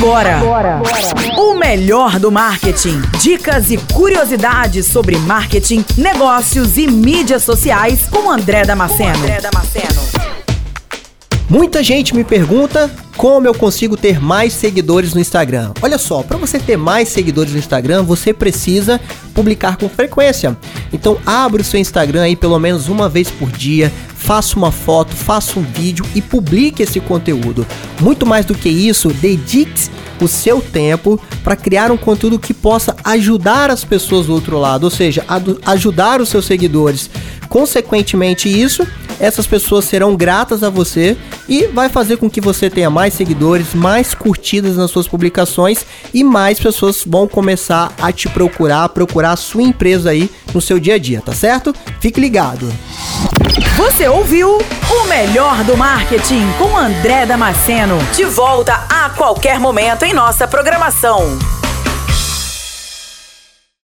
Agora, Agora. o melhor do marketing. Dicas e curiosidades sobre marketing, negócios e mídias sociais com André Damasceno. André Damasceno. Muita gente me pergunta como eu consigo ter mais seguidores no Instagram. Olha só, para você ter mais seguidores no Instagram, você precisa publicar com frequência. Então, abra o seu Instagram aí pelo menos uma vez por dia, faça uma foto, faça um vídeo e publique esse conteúdo. Muito mais do que isso, dedique o seu tempo para criar um conteúdo que possa ajudar as pessoas do outro lado, ou seja, ajudar os seus seguidores. Consequentemente, isso essas pessoas serão gratas a você e vai fazer com que você tenha mais seguidores, mais curtidas nas suas publicações e mais pessoas vão começar a te procurar, procurar a sua empresa aí no seu dia a dia, tá certo? Fique ligado. Você ouviu o melhor do marketing com André Damasceno. De volta a qualquer momento em nossa programação.